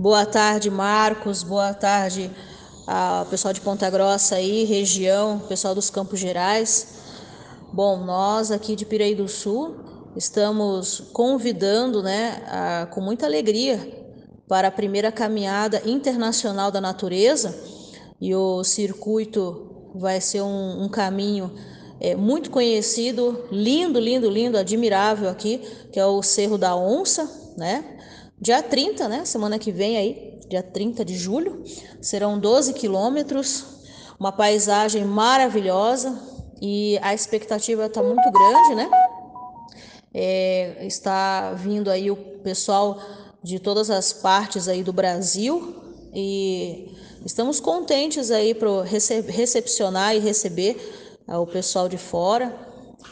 Boa tarde, Marcos. Boa tarde ao pessoal de Ponta Grossa aí, região, pessoal dos Campos Gerais. Bom, nós aqui de Pirei do Sul estamos convidando, né, a, com muita alegria para a primeira caminhada internacional da natureza e o circuito vai ser um, um caminho é, muito conhecido, lindo, lindo, lindo, admirável aqui, que é o Cerro da Onça, né? Dia 30, né? Semana que vem aí, dia 30 de julho, serão 12 quilômetros, uma paisagem maravilhosa e a expectativa está muito grande, né? É, está vindo aí o pessoal de todas as partes aí do Brasil e estamos contentes aí para recepcionar e receber o pessoal de fora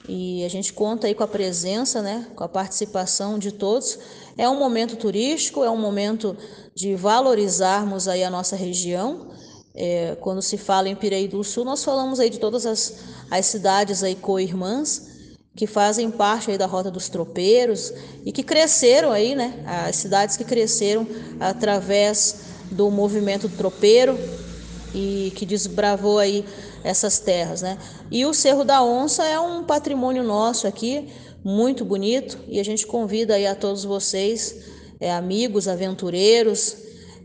e a gente conta aí com a presença, né, com a participação de todos. É um momento turístico, é um momento de valorizarmos aí a nossa região. É, quando se fala em Pirei do Sul, nós falamos aí de todas as, as cidades aí co-irmãs que fazem parte aí da Rota dos Tropeiros e que cresceram aí, né, as cidades que cresceram através do movimento tropeiro e que desbravou aí essas terras, né? E o Cerro da Onça é um patrimônio nosso aqui, muito bonito, e a gente convida aí a todos vocês, é, amigos, aventureiros,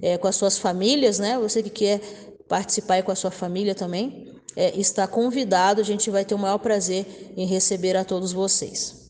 é, com as suas famílias, né? Você que quer participar aí com a sua família também, é, está convidado, a gente vai ter o maior prazer em receber a todos vocês.